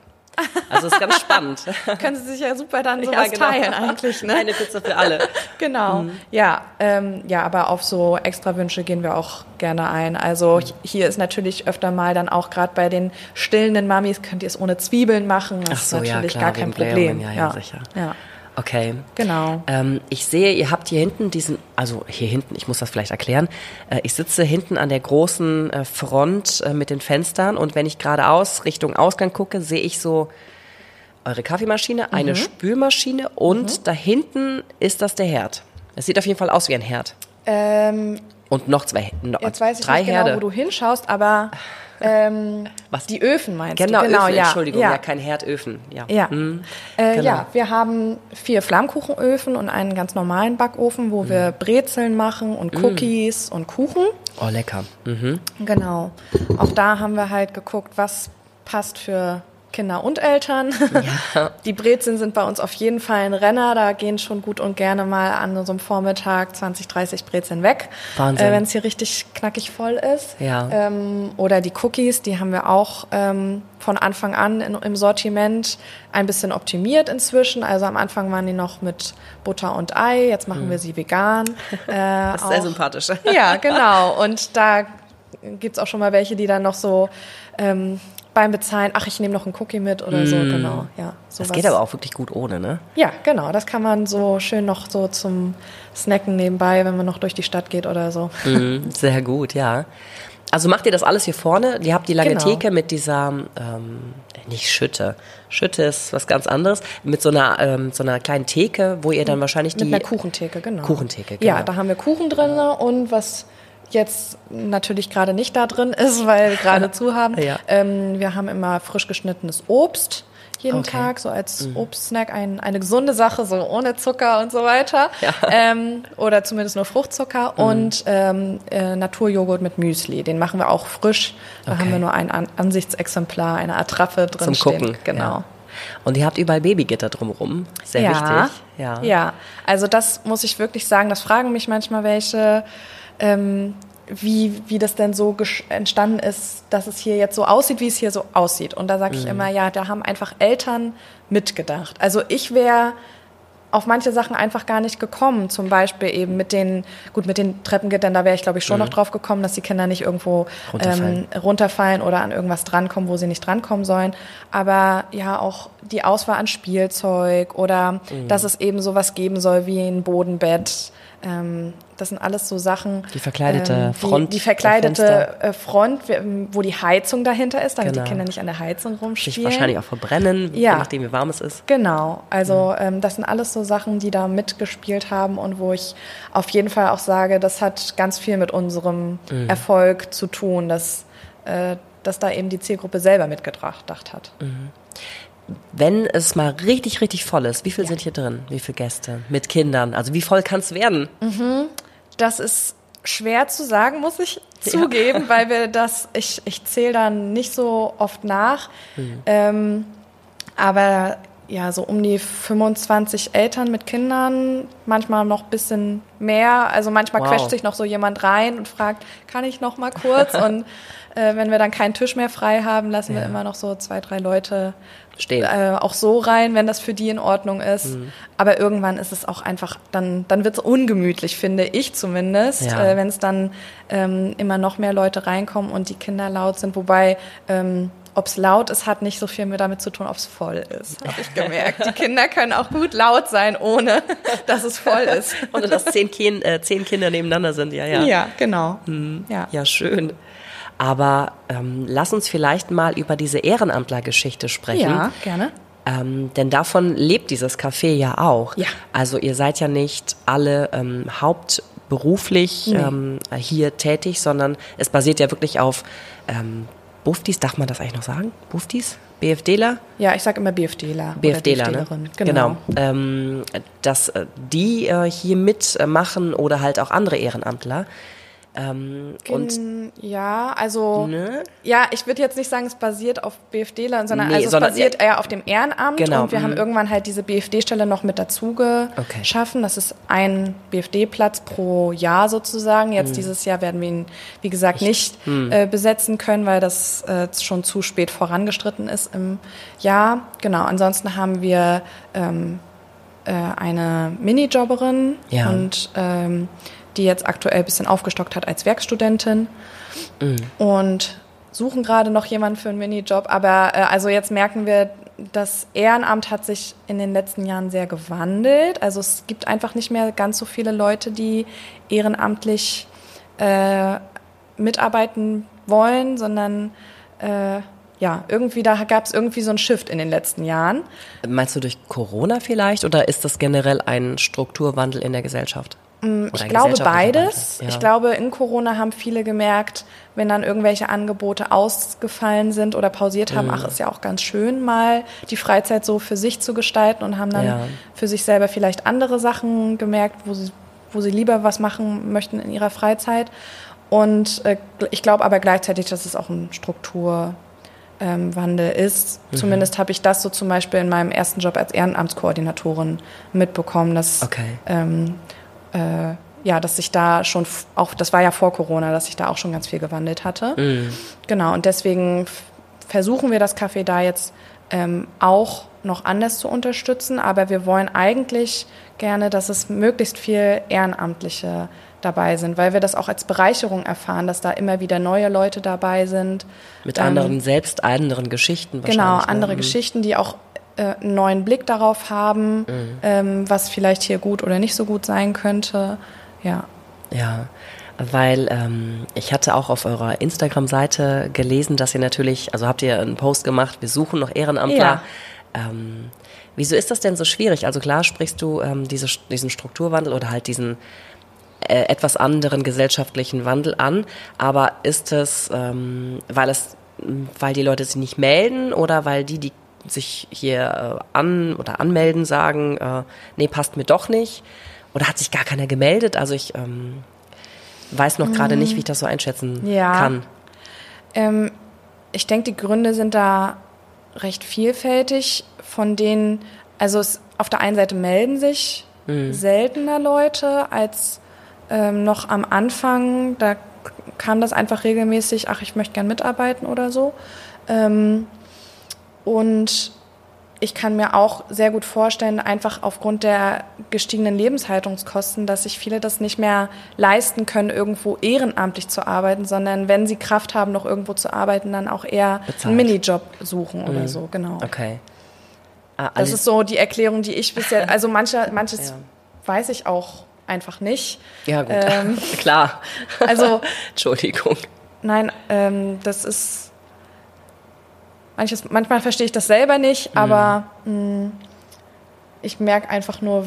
Also ist ganz spannend. Können sie sich ja super dann Ja, sowas genau. teilen eigentlich, ne? Eine Pizza für alle. Genau. Mhm. Ja, ähm, ja, aber auf so Extrawünsche gehen wir auch gerne ein. Also hier ist natürlich öfter mal dann auch gerade bei den stillenden Mamis könnt ihr es ohne Zwiebeln machen. Das Ach so, ist ja, natürlich klar, gar kein wegen Blähungen, Problem. ja, ja, sicher. Ja, Okay. genau. Ähm, ich sehe, ihr habt hier hinten diesen, also hier hinten, ich muss das vielleicht erklären. Äh, ich sitze hinten an der großen äh, Front äh, mit den Fenstern und wenn ich geradeaus Richtung Ausgang gucke, sehe ich so eure Kaffeemaschine, eine Mhm. Spülmaschine und da hinten ist das der Herd. Es sieht auf jeden Fall aus wie ein Herd. Ähm, Und noch zwei, noch jetzt weiß ich drei nicht Herde. genau, wo du hinschaust, aber ähm, Was? die Öfen meinst genau, du? Genau, Öfen, ja. Entschuldigung, ja, ja. kein Herdöfen. Ja. Ja. Hm. Äh, Genau. ja, wir haben vier Flammkuchenöfen und einen ganz normalen Backofen, wo wir Mhm. Brezeln machen und Cookies und Kuchen. Oh, lecker. Mhm. Genau. Auch da haben wir halt geguckt, was passt für Kinder und Eltern. Die Brezeln sind bei uns auf jeden Fall ein Renner. Da gehen schon gut und gerne mal an so einem Vormittag 20, 30 Brezeln weg. Wahnsinn. Äh, Wenn es hier richtig knackig voll ist. Ja. Ähm, oder die Cookies, die haben wir auch ähm, von Anfang an in, im Sortiment ein bisschen optimiert inzwischen. Also am Anfang waren die noch mit Butter und Ei. Jetzt machen wir sie vegan. Äh. Das ist sehr auch- sympathisch. ja, genau. Und da gibt's auch schon mal welche, die dann noch so ähm, beim Bezahlen, ach, ich nehme noch einen Cookie mit oder so, genau. Ja, Das sowas. geht aber auch wirklich gut ohne, ne? Ja, genau. Das kann man so schön noch so zum Snacken nebenbei, wenn man noch durch die Stadt geht oder so. Mhm, sehr gut, ja. Also macht ihr das alles hier vorne? Ihr habt die lange Genau. Theke mit dieser, ähm, nicht Schütte. Schütte ist was ganz anderes. Mit so einer, ähm, so einer kleinen Theke, wo ihr dann wahrscheinlich Mit die. einer Kuchentheke, genau. Kuchentheke, genau. Ja, da haben wir Kuchen drin und was jetzt natürlich gerade nicht da drin ist, weil wir gerade zu haben. Ja. Ähm, wir haben immer frisch geschnittenes Obst jeden Okay. Mhm. Tag, so als Obstsnack, ein, eine gesunde Sache, so ohne Zucker und so weiter. Ja. Mhm. Ähm, oder zumindest nur Fruchtzucker und ähm, äh, Naturjoghurt mit Müsli. Den machen wir auch frisch. Da Okay. haben wir nur ein An Ansichtsexemplar, eine Attrappe drin zum stehen. Gucken. Genau. Ja. Und ihr habt überall Babygitter drumrum. Sehr ja, wichtig. Ja. ja, also das muss ich wirklich sagen, das fragen mich manchmal welche, ähm, wie, wie das denn so entstanden ist, dass es hier jetzt so aussieht, wie es hier so aussieht. Und da sage Mhm. ich immer, ja, da haben einfach Eltern mitgedacht. Also ich wäre auf manche Sachen einfach gar nicht gekommen. Zum Beispiel eben mit den, gut, mit den Treppengittern, da wäre ich glaube ich schon noch drauf gekommen, dass die Kinder nicht irgendwo Mhm. Runterfallen. ähm, runterfallen oder an irgendwas drankommen, wo sie nicht drankommen sollen. Aber ja, auch die Auswahl an Spielzeug oder Mhm. dass es eben sowas geben soll wie ein Bodenbett. Ähm, das sind alles so Sachen. Die verkleidete ähm, Front Die, die der verkleidete äh, Front, wo die Heizung dahinter ist, damit Genau. die Kinder nicht an der Heizung Sich rumspielen. wahrscheinlich auch verbrennen, je Ja. nachdem wie warm es ist. Genau, also Mhm. ähm, das sind alles so Sachen, die da mitgespielt haben und wo ich auf jeden Fall auch sage, das hat ganz viel mit unserem Mhm. Erfolg zu tun, dass, äh, dass da eben die Zielgruppe selber mitgedacht hat. Mhm. Wenn es mal richtig, richtig voll ist, wie viel sind hier drin? Wie viele Gäste? Mit Kindern? Also wie voll kann es werden? Das ist schwer zu sagen, muss ich zugeben, weil wir das, ich, ich zähle dann nicht so oft nach. Mhm. Ähm, aber ja, so um die 25 Eltern mit Kindern, manchmal noch ein bisschen mehr. Also manchmal Wow. quetscht sich noch so jemand rein und fragt, kann ich noch mal kurz? und äh, wenn wir dann keinen Tisch mehr frei haben, lassen wir Ja. immer noch so zwei, drei Leute Stehen. äh, auch so rein, wenn das für die in Ordnung ist. Mhm. Aber irgendwann ist es auch einfach, dann, dann wird es ungemütlich, finde ich zumindest, Ja. äh, wenn es dann ähm, immer noch mehr Leute reinkommen und die Kinder laut sind. Wobei, ähm, ob es laut ist, hat nicht so viel mehr damit zu tun, ob es voll ist, habe ich gemerkt. Die Kinder können auch gut laut sein, ohne dass es voll ist. Oder dass zehn, kind, äh, zehn Kinder nebeneinander sind, ja, ja. Ja, genau. Ja. Ja, schön. Aber ähm, lass uns vielleicht mal über diese Ehrenamtlergeschichte sprechen. ja, gerne. Ähm, denn davon lebt dieses Café ja auch. Ja. Also ihr seid ja nicht alle ähm, hauptberuflich Nee. ähm, hier tätig, sondern es basiert ja wirklich auf ähm, Buftis, darf man das eigentlich noch sagen? Buftis? BFDler? Ja, ich sage immer BFDler. BFDler, ne? BFDlerin. Genau. Ähm, dass äh, die äh, hier mitmachen oder halt auch andere Ehrenamtler. Ähm, und ja, also Ne? ja, ich würde jetzt nicht sagen, es basiert auf BFD-Lern, sondern Nee, also es sondern- basiert eher auf dem Ehrenamt Genau, und wir haben mhm. irgendwann halt diese BFD-Stelle noch mit dazu Okay. geschaffen. Das ist ein BFD-Platz pro Jahr sozusagen. Jetzt Mhm. dieses Jahr werden wir ihn, wie gesagt, nicht äh, besetzen können, weil das äh, schon zu spät vorangestritten ist im Jahr. Genau, ansonsten haben wir ähm, äh, eine Minijobberin Ja. und ähm, die jetzt aktuell ein bisschen aufgestockt hat als Werkstudentin und suchen gerade noch jemanden für einen Minijob. Aber äh, also jetzt merken wir, das Ehrenamt hat sich in den letzten Jahren sehr gewandelt. Also es gibt einfach nicht mehr ganz so viele Leute, die ehrenamtlich äh, mitarbeiten wollen, sondern äh, ja, irgendwie da gab es irgendwie so einen Shift in den letzten Jahren. Meinst du durch Corona vielleicht oder ist das generell ein Strukturwandel in der Gesellschaft? Mm, Ich glaube beides. Ja. Ich glaube, in Corona haben viele gemerkt, wenn dann irgendwelche Angebote ausgefallen sind oder pausiert Mhm. haben, ach, ist ja auch ganz schön, mal die Freizeit so für sich zu gestalten und haben dann Ja. für sich selber vielleicht andere Sachen gemerkt, wo sie, wo sie lieber was machen möchten in ihrer Freizeit. Und äh, ich glaube aber gleichzeitig, dass es auch ein Strukturwandel ähm, Wandel ist. Mhm. Zumindest habe ich das so zum Beispiel in meinem ersten Job als Ehrenamtskoordinatorin mitbekommen, dass Okay. ähm, äh, ja, dass sich da schon auch, das war ja vor Corona, dass sich da auch schon ganz viel gewandelt hatte. Mhm. Genau, und deswegen versuchen wir das Café da jetzt ähm, auch noch anders zu unterstützen, aber wir wollen eigentlich gerne, dass es möglichst viel Ehrenamtliche dabei sind, weil wir das auch als Bereicherung erfahren, dass da immer wieder neue Leute dabei sind. Mit Ähm, anderen, selbst anderen Geschichten Genau, wahrscheinlich. andere ne? Geschichten, die auch äh, einen neuen Blick darauf haben, Mhm. ähm, was vielleicht hier gut oder nicht so gut sein könnte. Ja. Ja. weil ähm, ich hatte auch auf eurer Instagram-Seite gelesen, dass ihr natürlich, also habt ihr einen Post gemacht, wir suchen noch Ehrenamtler. Ja. Ähm, wieso ist das denn so schwierig? Also klar sprichst du ähm, diese, diesen Strukturwandel oder halt diesen äh, etwas anderen gesellschaftlichen Wandel an, aber ist es, ähm, weil es, weil die Leute sich nicht melden oder weil die, die sich hier äh, an oder anmelden, sagen, äh, nee, passt mir doch nicht? Oder hat sich gar keiner gemeldet? Also ich ähm, weiß noch gerade nicht, wie ich das so einschätzen Ja. kann. Ähm, ich denke, die Gründe sind da recht vielfältig, von denen, also es, auf der einen Seite melden sich seltener Leute als ähm, noch am Anfang. Da kam das einfach regelmäßig, ach, ich möchte gern mitarbeiten oder so. Ähm, und ich kann mir auch sehr gut vorstellen, einfach aufgrund der gestiegenen Lebenshaltungskosten, dass sich viele das nicht mehr leisten können, irgendwo ehrenamtlich zu arbeiten, sondern wenn sie Kraft haben, noch irgendwo zu arbeiten, dann auch eher Bezahlt. einen Minijob suchen oder so, genau. Okay. Ah, Das ist so die Erklärung, die ich bisher, also manche, manches Ja. weiß ich auch einfach nicht. ja, gut. ähm, Klar. Also Entschuldigung. Nein, ähm, das ist. Manches, manchmal verstehe ich das selber nicht, aber mh, ich merke einfach nur,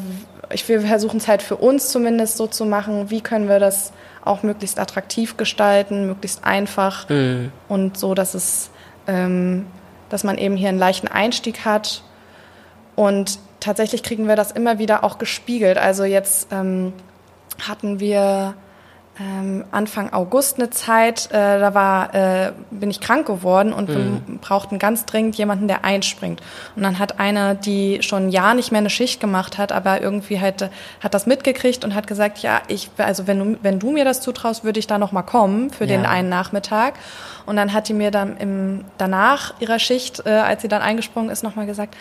ich will versuchen es halt für uns zumindest so zu machen, wie können wir das auch möglichst attraktiv gestalten, möglichst einfach und so, dass es, ähm, dass man eben hier einen leichten Einstieg hat. Und tatsächlich kriegen wir das immer wieder auch gespiegelt. Also jetzt ähm, hatten wir ähm, Anfang August eine Zeit, äh, da war, äh, bin ich krank geworden und wir brauchten ganz dringend jemanden, der einspringt. Und dann hat eine, die schon ein Jahr nicht mehr eine Schicht gemacht hat, aber irgendwie halt, äh, hat das mitgekriegt und hat gesagt, ja, ich, also wenn du, wenn du mir das zutraust, würde ich da noch mal kommen für den Ja. einen Nachmittag. Und dann hat die mir dann im, danach ihrer Schicht, äh, als sie dann eingesprungen ist, noch mal gesagt,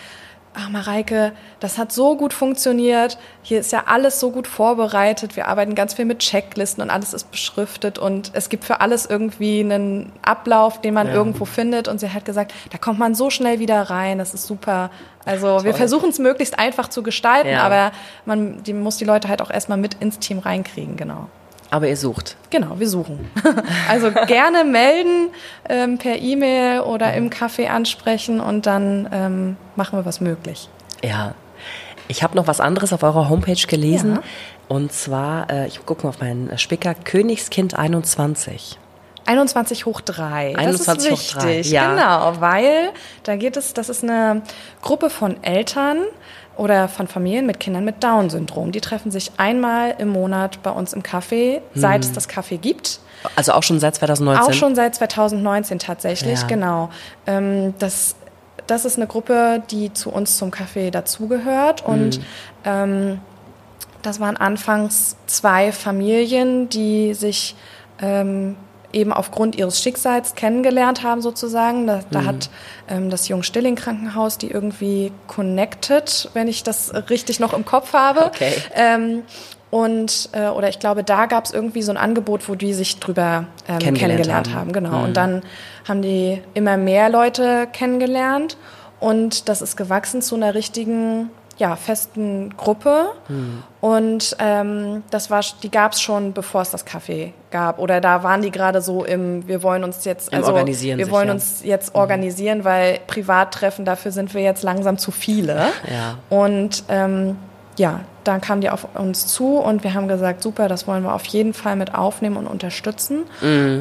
ach Mareike, das hat so gut funktioniert. Hier ist ja alles so gut vorbereitet. Wir arbeiten ganz viel mit Checklisten und alles ist beschriftet und es gibt für alles irgendwie einen Ablauf, den man Ja. irgendwo findet. Und sie hat gesagt, da kommt man so schnell wieder rein. Das ist super. Also wir versuchen es möglichst einfach zu gestalten, Ja. aber man die muss die Leute halt auch erstmal mit ins Team reinkriegen, genau. Aber ihr sucht. Genau, wir suchen. Also gerne melden ähm, per E-Mail oder im Café ansprechen und dann ähm, machen wir was möglich. Ja. Ich habe noch was anderes auf eurer Homepage gelesen. Ja. Und zwar, äh, ich gucke mal auf meinen Spicker, Königskind 21. 21 hoch 3. 21 das ist hoch drei, wichtig. ja. Genau, weil da geht es, das ist eine Gruppe von Eltern oder von Familien mit Kindern mit Down-Syndrom. Die treffen sich einmal im Monat bei uns im Café, seit es das Café gibt. Also auch schon seit 2019? Auch schon seit 2019 tatsächlich, Ja. genau. Ähm, das, das ist eine Gruppe, die zu uns zum Café dazugehört und ähm, das waren anfangs zwei Familien, die sich ähm, eben aufgrund ihres Schicksals kennengelernt haben sozusagen. Da, da hat ähm, das Jung-Stilling-Krankenhaus die irgendwie connected, wenn ich das richtig noch im Kopf habe. Okay. Ähm, und äh, oder ich glaube, da gab es irgendwie so ein Angebot, wo die sich drüber ähm, Kennengelernt kennengelernt, haben. haben. Genau. Und dann haben die immer mehr Leute kennengelernt und das ist gewachsen zu einer richtigen, ja, festen Gruppe. Und ähm, das war, die gab es schon, bevor es das Café gab. Oder da waren die gerade so im, wir wollen uns jetzt, also Organisieren wir sich, wollen ja. uns jetzt organisieren, weil Privattreffen, dafür sind wir jetzt langsam zu viele. Ja. Und ähm, ja, dann kamen die auf uns zu und wir haben gesagt, super, das wollen wir auf jeden Fall mit aufnehmen und unterstützen.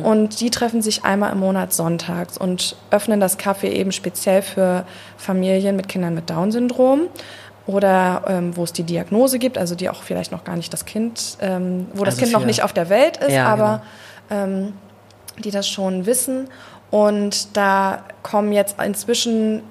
Und die treffen sich einmal im Monat sonntags und öffnen das Café eben speziell für Familien mit Kindern mit Down-Syndrom oder ähm, wo es die Diagnose gibt, also die auch vielleicht noch gar nicht das Kind, ähm, wo das Also Kind noch nicht auf der Welt ist, Ja, genau. aber ähm, die das schon wissen. Und da kommen jetzt inzwischen,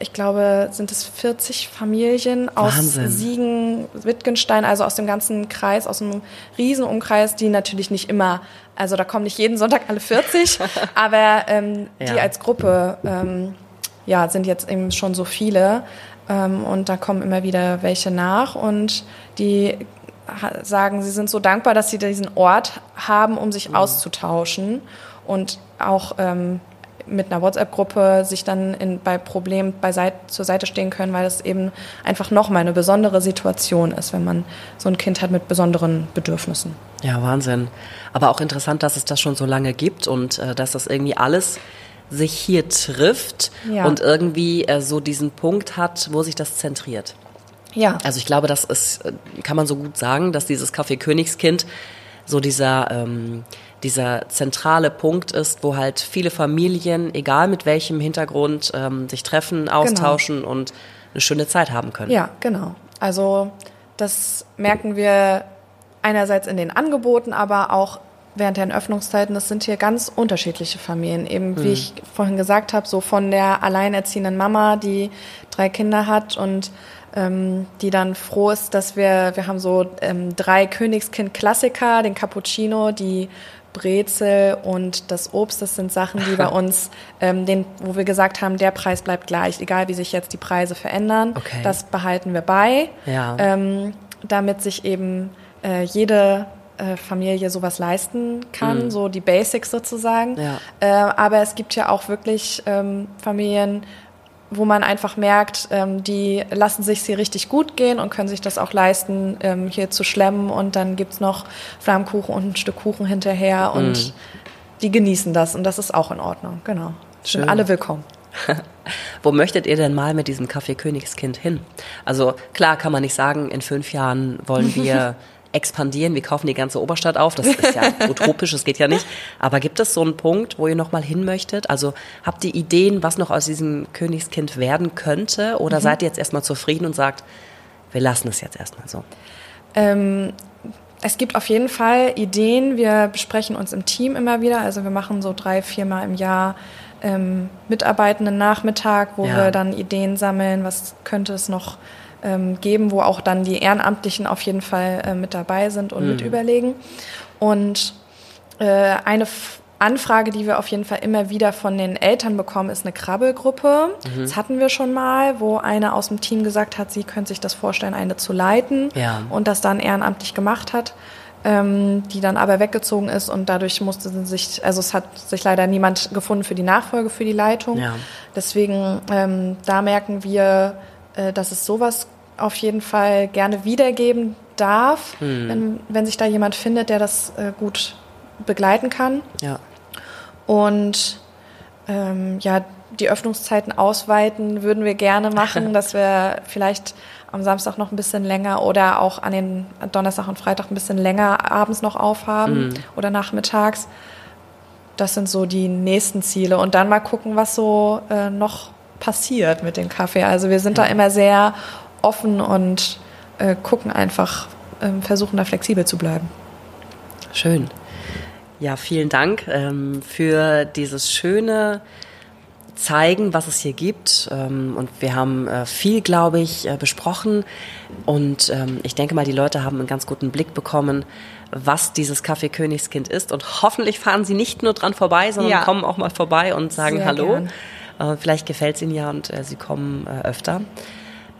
ich glaube, sind es 40 Familien aus Wahnsinn. Siegen, Wittgenstein, also aus dem ganzen Kreis, aus einem Riesenumkreis, die natürlich nicht immer, also da kommen nicht jeden Sonntag alle 40, aber ähm, die Ja. als Gruppe ähm, ja, sind jetzt eben schon so viele. Ähm, und da kommen immer wieder welche nach und die sagen, sie sind so dankbar, dass sie diesen Ort haben, um sich auszutauschen und auch ähm, mit einer WhatsApp-Gruppe sich dann in, bei Problemen beiseite, zur Seite stehen können, weil es eben einfach nochmal eine besondere Situation ist, wenn man so ein Kind hat mit besonderen Bedürfnissen. Ja, Wahnsinn. Aber auch interessant, dass es das schon so lange gibt und äh, dass das irgendwie alles sich hier trifft ja. und irgendwie äh, so diesen Punkt hat, wo sich das zentriert. Ja. Also ich glaube, das ist, äh, kann man so gut sagen, dass dieses Café Königskind so dieser, ähm, dieser zentrale Punkt ist, wo halt viele Familien, egal mit welchem Hintergrund, ähm, sich treffen, genau. austauschen genau. und eine schöne Zeit haben können. Ja, genau. Also das merken wir einerseits in den Angeboten, aber auch während der Öffnungszeiten. Das sind hier ganz unterschiedliche Familien. Eben, wie mhm. ich vorhin gesagt habe, so von der alleinerziehenden Mama, die drei Kinder hat und ähm, die dann froh ist, dass wir, wir haben so ähm, drei Königskind-Klassiker, den Cappuccino, die Brezel und das Obst, das sind Sachen, die bei uns, ähm, den, wo wir gesagt haben, der Preis bleibt gleich, egal wie sich jetzt die Preise verändern. Okay. Das behalten wir bei, ja. ähm, damit sich eben äh, jede äh, Familie sowas leisten kann, mhm. so die Basics sozusagen. Ja. Äh, aber es gibt ja auch wirklich ähm, Familien, wo man einfach merkt, ähm, die lassen sich hier richtig gut gehen und können sich das auch leisten, ähm, hier zu schlemmen. Und dann gibt's noch Flammkuchen und ein Stück Kuchen hinterher und mm. die genießen das und das ist auch in Ordnung. Genau. Schön. Sind alle willkommen. Wo möchtet ihr denn mal mit diesem Kaffee Königskind hin? Also klar kann man nicht sagen, in fünf Jahren wollen wir expandieren, wir kaufen die ganze Oberstadt auf. Das ist ja utopisch, das geht ja nicht. Aber gibt es so einen Punkt, wo ihr noch mal hin möchtet? Also habt ihr Ideen, was noch aus diesem Königskind werden könnte? Oder mhm. seid ihr jetzt erstmal zufrieden und sagt, wir lassen es jetzt erstmal so? Ähm, es gibt auf jeden Fall Ideen. Wir besprechen uns im Team immer wieder. Also wir machen so drei, viermal im Jahr ähm, Mitarbeitenden Nachmittag, wo ja. wir dann Ideen sammeln, was könnte es noch ähm, geben, wo auch dann die Ehrenamtlichen auf jeden Fall äh, mit dabei sind und mhm. mit überlegen. Und äh, eine F Anfrage, die wir auf jeden Fall immer wieder von den Eltern bekommen, ist eine Krabbelgruppe. Mhm. Das hatten wir schon mal, wo eine aus dem Team gesagt hat, sie könnte sich das vorstellen, eine zu leiten ja. und das dann ehrenamtlich gemacht hat. Ähm, die dann aber weggezogen ist und dadurch musste sie sich, also es hat sich leider niemand gefunden für die Nachfolge, für die Leitung. Ja. Deswegen, ähm, da merken wir, äh, dass es sowas auf jeden Fall gerne wiedergeben darf, mhm. wenn, wenn sich da jemand findet, der das äh, gut begleiten kann. Ja. Und ähm, ja, die Öffnungszeiten ausweiten würden wir gerne machen, dass wir vielleicht am Samstag noch ein bisschen länger oder auch an den Donnerstag und Freitag ein bisschen länger abends noch aufhaben mhm. oder nachmittags. Das sind so die nächsten Ziele. Und dann mal gucken, was so äh, noch passiert mit dem Kaffee. Also wir sind ja. da immer sehr offen und äh, gucken einfach, äh, versuchen da flexibel zu bleiben. Schön. Ja, vielen Dank ähm, für dieses schöne zeigen, was es hier gibt. Ähm, und wir haben äh, viel, glaube ich, äh, besprochen. Und ähm, ich denke mal, die Leute haben einen ganz guten Blick bekommen, was dieses Kaffee Königskind ist. Und hoffentlich fahren sie nicht nur dran vorbei, sondern ja. kommen auch mal vorbei und sagen Sehr Hallo. Äh, vielleicht gefällt es ihnen ja und sie kommen öfter.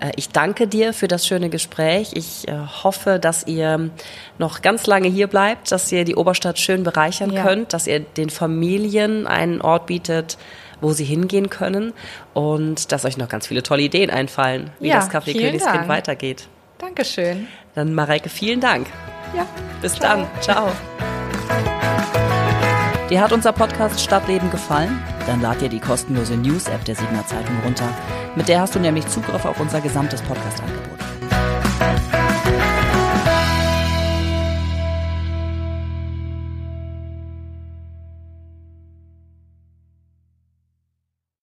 Äh, ich danke dir für das schöne Gespräch. Ich äh, hoffe, dass ihr noch ganz lange hier bleibt, dass ihr die Oberstadt schön bereichern ja. könnt, dass ihr den Familien einen Ort bietet, wo sie hingehen können und dass euch noch ganz viele tolle Ideen einfallen, wie ja, das Café Königskind Dank. weitergeht. Dankeschön. Dann Mareike, vielen Dank. Ja. Bis ciao. dann. Ciao. Dir hat unser Podcast Stadtleben gefallen? Dann lad dir die kostenlose News-App der Signer Zeitung runter. Mit der hast du nämlich Zugriff auf unser gesamtes Podcast-Angebot.